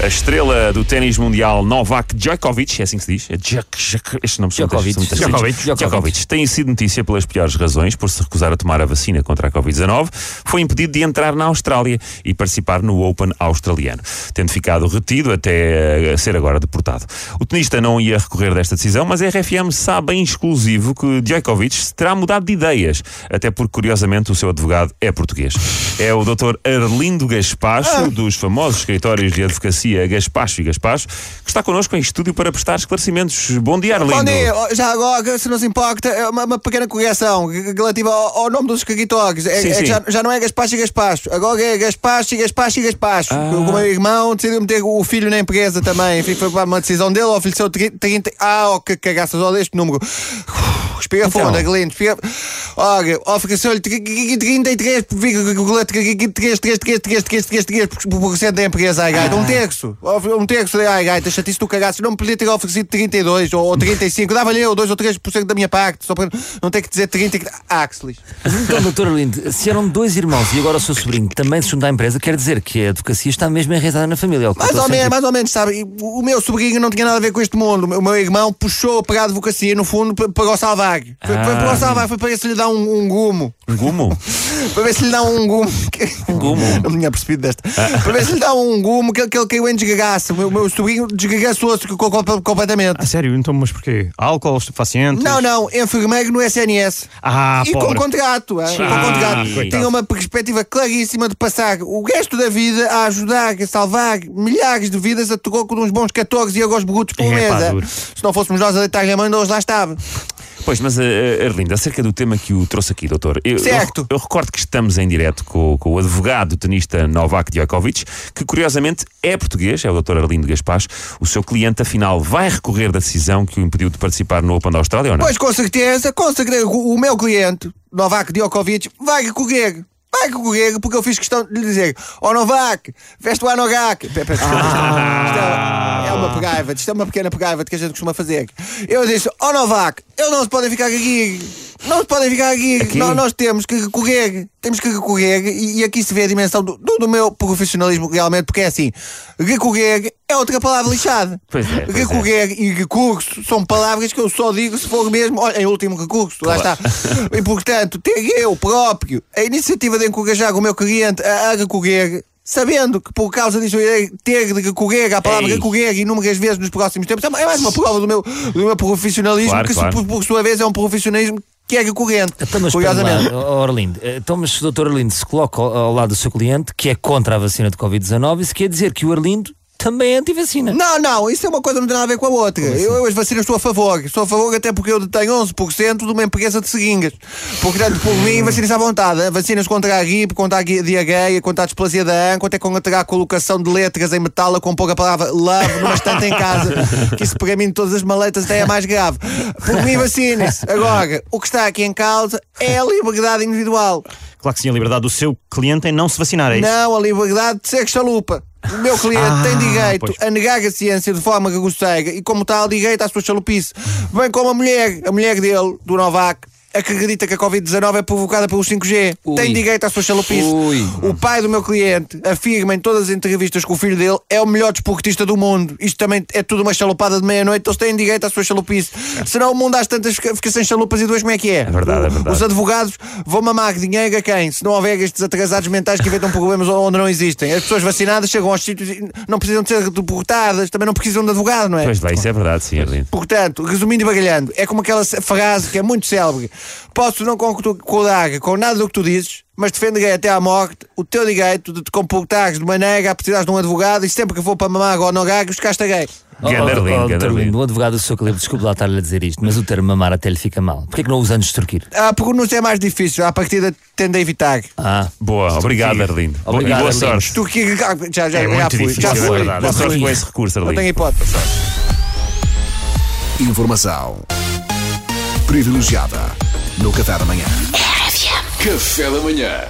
A estrela do ténis mundial Novak Djokovic, é assim que se diz? É Djok, Djok, estes nomes são Djokovic. são muito Djokovic. esquisitos. Djokovic tem sido notícia pelas piores razões, por se recusar a tomar a vacina contra a Covid-19, foi impedido de entrar na Austrália e participar no Open australiano, tendo ficado retido até eh, ser agora deportado. O tenista não ia recorrer desta decisão, mas a RFM sabe em exclusivo que Djokovic terá mudado de ideias, até porque, curiosamente, o seu advogado é português. É o Dr. Arlindo Gaspacho, dos famosos escritórios de advocacia Gaspacho e Gaspacho, que está connosco em estúdio para prestar esclarecimentos. Bom dia, Arlindo. Bom dia, Oh, já agora, se não se importa, é uma, uma pequena correção relativa ao, ao nome dos escritórios. É, Sim, é sim. já, já não é Gaspacho e Gaspacho, agora é Gaspacho e Gaspacho e Gaspacho. Ah. O meu irmão decidiu meter o filho na empresa também. Enfim, foi uma decisão dele, ofereceu 30. Ah, oh, que cagaças, olha este número. Uf, Espira Então. fundo, Aguilino, espira. Olha, ofereceu-lhe 33,33333% da empresa, ai gaita. Um terço. Um terço, ai gaita. Chatice do cagaço. Não me podia ter oferecido 32 ou, ou 35. Dava-lhe eu 2 ou 3% da minha parte. Só para não ter que dizer 30. Axlis. Então, doutor Lindo, se eram dois irmãos e agora o seu sobrinho também se junta à empresa, quer dizer que a advocacia está mesmo enraizada na família. é Mais ou, menos, mais ou menos, sabe? E O meu sobrinho não tinha nada a ver com este mundo. O meu- irmão puxou para a advocacia, no fundo, para, o salvague. Foi, para o salvague, foi para ver se lhe dá um, um gumo. Um gumo? Para ver se lhe dá um gumo. Um gumo? Não tinha percebido desta. Para ver se lhe dá um gumo que, ele- que ele caiu em desgagaço. O meu, meu sobrinho desgagaçou-se co- co- completamente. A sério? Então, mas porquê? Álcool, estupefacientes? Não, não, enfermeiro no SNS. Ah, e com pobre. contrato, ah, com contrato. coitado. Tinha uma perspectiva claríssima de passar o resto da vida a ajudar, a salvar milhares de vidas a troco de uns bons 14 euros brutos por É, mês. ah. duro. Se não fôssemos nós a deitar a mão, hoje lá estava. Pois, mas, uh, uh, Arlindo, acerca do tema que o trouxe aqui, doutor. Eu, Certo. Eu, eu recordo que estamos em direto com, com o advogado tenista Novak Djokovic, que curiosamente é português, é o doutor Arlindo Gaspacho. O seu cliente, afinal, vai recorrer da decisão que o impediu de participar no Open da Austrália ou não? Pois com certeza, com certeza, o, o meu cliente, Novak Djokovic, vai recorrer. Vai recorrer porque eu fiz questão de lhe dizer: Ó Novak, veste o Anogak. Pe- uma pegaiva, isto é uma pequena pegaiva que a gente costuma fazer. Eu disse: Ó Novak, eles não se podem ficar aqui. Não se podem ficar aqui. Aqui? Nós, nós temos que recorrer. Temos que recorrer. E, e aqui se vê a dimensão do, do- do meu profissionalismo realmente, porque é assim: recorrer é outra palavra lixada. Pois é, pois é. recorrer e recurso são palavras que eu só digo se for mesmo, olha, em último recurso, lá está. E portanto, ter eu próprio a iniciativa de encorajar o meu cliente a, a recorrer. Sabendo que por causa disso eu irei ter de recorrer à palavra Ei. recorrer inúmeras vezes nos próximos tempos, é mais uma prova do meu, do meu profissionalismo, Claro, que se claro. por, por sua vez é um profissionalismo que é recorrente. Então, mas curiosamente. lá, ó, Arlindo, então, mas se o doutor Arlindo se coloca ao, ao lado do seu cliente, que é contra a vacina de Covid-19, isso quer dizer que o Arlindo também é anti-vacina. Não, não, isso é uma coisa que não tem nada a ver com a outra. Eu, eu as vacinas estou a favor. Estou a favor até porque eu detenho 11% de uma empresa de seringas. Portanto, por mim, vacinas à vontade. Vacinas contra a gripe, contra a diarreia, contra a displasia da âncoa, até contra a colocação de letras em metal a compor a palavra love numa estante em casa. Que isso para mim de todas as maletas até é mais grave. Por mim, vacine-se. Agora, o que está aqui em causa é a liberdade individual. Claro que sim, a liberdade do seu cliente em não se vacinar, é isso? Não a liberdade de ser chalupa. O meu cliente Ah, tem direito pois. a negar a ciência de forma grosseira e, como tal, direito à sua chalupice. Bem como a mulher, a mulher dele, do Novak, acredita que a Covid-19 é provocada pelos 5G. Ui. Tem direito à sua chalupice. Ui. O pai do meu cliente afirma em todas as entrevistas que o filho dele é o melhor desportista do mundo. Isto também é tudo uma chalupada de meia-noite, eles têm direito à sua chalupice. Senão o mundo às tantas fica, sem chalupas e dois como é que é? É verdade, é verdade. Os advogados vão mamar dinheiro a quem? Se não houver estes atrasados mentais que inventam problemas onde não existem. As pessoas vacinadas chegam aos sítios e não precisam de ser deportadas, também não precisam de advogado, não é? Pois bem, isso é verdade, sim, Arlindo. Portanto, resumindo e bagalhando, é como aquela se- frase que é muito célebre: Posso não concordar com nada do que tu dizes, mas defenderei até à morte o teu direito de te comportares de maneira a precisares de um advogado e sempre que for para mamar ou não os Arlindo, ó, ganda doutor Arlindo. Arlindo, o advogado do seu cliente, desculpe lá estar-lhe a dizer isto, mas o termo mamar até lhe fica mal. Porquê que não usa antes de extorquir? A pronúncia é mais difícil, à partida tende a evitar. Ah, Boa, obrigado, Arlindo. Obrigado, boa Arlindo. sorte. Que já, já, É já muito fui, difícil, já é fui. Boa já sorte com esse recurso, Não tenho Arlindo. hipótese. Informação privilegiada no Café da Manhã. Café da manhã.